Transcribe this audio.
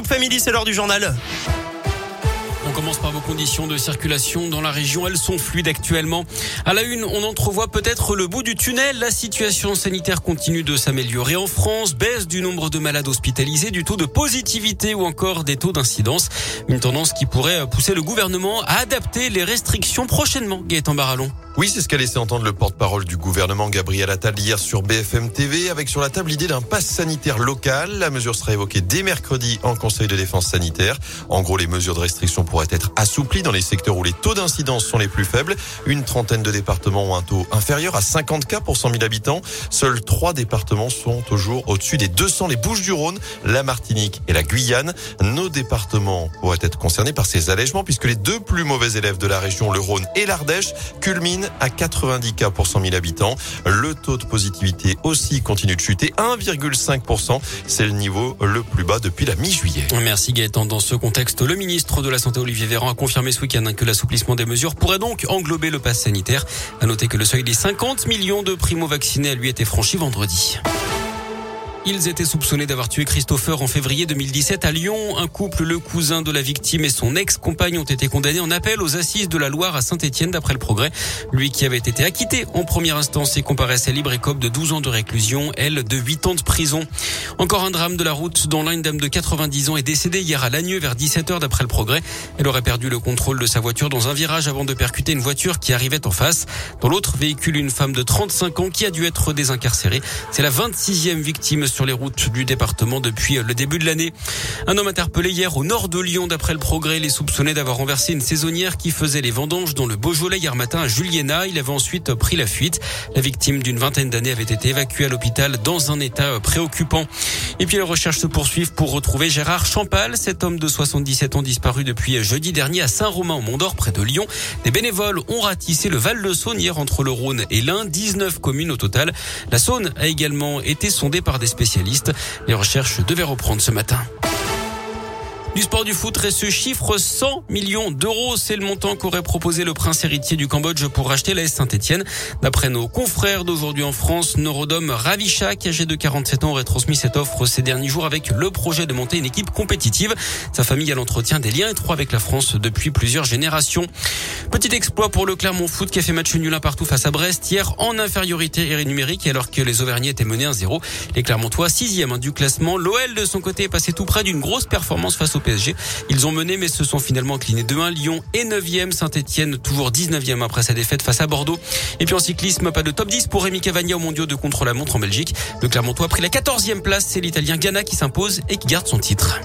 Scoop Family, c'est l'heure du journal. Commence par vos conditions de circulation dans la région. Elles sont fluides actuellement. À la une, on entrevoit peut-être le bout du tunnel. La situation sanitaire continue de s'améliorer en France. Baisse du nombre de malades hospitalisés, du taux de positivité ou encore des taux d'incidence. Une tendance qui pourrait pousser le gouvernement à adapter les restrictions prochainement. Gaëtan Barallon. Oui, c'est ce qu'a laissé entendre le porte-parole du gouvernement Gabriel Attal hier sur BFM TV avec sur la table l'idée d'un pass sanitaire local. La mesure sera évoquée dès mercredi en Conseil de défense sanitaire. En gros, les mesures de restriction pourraient être assouplies dans les secteurs où les taux d'incidence sont les plus faibles. Une trentaine de départements ont un taux inférieur à 50 cas pour 100 000 habitants. Seuls trois départements sont toujours au-dessus des 200, les Bouches-du-Rhône, la Martinique et la Guyane. Nos départements pourraient être concernés par ces allègements puisque les deux plus mauvais élèves de la région, le Rhône et l'Ardèche, culminent à 90 cas pour 100 000 habitants. Le taux de positivité aussi continue de chuter, 1,5%. C'est le niveau le plus bas depuis la mi-juillet. Merci Gaëtan. Dans ce contexte, le ministre de la Santé Olivier Véran a confirmé ce week-end que l'assouplissement des mesures pourrait donc englober le pass sanitaire. À noter que le seuil des 50 millions de primo-vaccinés a lui été franchi vendredi. Ils étaient soupçonnés d'avoir tué Christopher en février 2017 à Lyon. Un couple, le cousin de la victime et son ex-compagne ont été condamnés en appel aux assises de la Loire à Saint-Etienne d'après le progrès. Lui qui avait été acquitté en première instance et comparaissait libre et de 12 ans de réclusion, elle de 8 ans de prison. Encore un drame de la route dont l'une dame de 90 ans est décédée hier à Lagneux vers 17h d'après le progrès. Elle aurait perdu le contrôle de sa voiture dans un virage avant de percuter une voiture qui arrivait en face. Dans l'autre véhicule, une femme de 35 ans qui a dû être désincarcérée. C'est la 26e victime sur les routes du département depuis le début de l'année. Un homme interpellé hier au nord de Lyon d'après le progrès. Il est soupçonné d'avoir renversé une saisonnière qui faisait les vendanges dans le Beaujolais hier matin à Juliena. Il avait ensuite pris la fuite. La victime d'une vingtaine d'années avait été évacuée à l'hôpital dans un état préoccupant. Et puis les recherches se poursuivent pour retrouver Gérard Champal, cet homme de 77 ans disparu depuis jeudi dernier à Saint-Romain au Mont-d'Or près de Lyon. Des bénévoles ont ratissé le Val de Saône hier entre le Rhône et l'Ain, 19 communes au total. La Saône a également été sondée par des Les recherches devaient reprendre ce matin. Du sport du foot reste ce chiffre 100 millions d'euros. C'est le montant qu'aurait proposé le prince héritier du Cambodge pour racheter la Saint-Etienne. D'après nos confrères d'aujourd'hui en France, Norodom Ravichak, âgé de 47 ans, aurait transmis cette offre ces derniers jours avec le projet de monter une équipe compétitive. Sa famille a l'entretien des liens étroits avec la France depuis plusieurs générations. Petit exploit pour le Clermont Foot qui a fait match nul un partout face à Brest hier en infériorité numérique alors que les Auvergnats étaient menés 1-0. Les Clermontois, sixième du classement. L'OL de son côté est passé tout près d'une grosse performance face au Ils ont mené mais se sont finalement inclinés 2-1. Lyon est 9e, Saint-Etienne toujours 19e après sa défaite face à Bordeaux. Et puis en cyclisme, pas de top 10 pour Rémi Cavagna au mondiaux de contre-la-montre en Belgique. Le Clermontois a pris la 14e place. C'est l'Italien Ghana qui s'impose et qui garde son titre.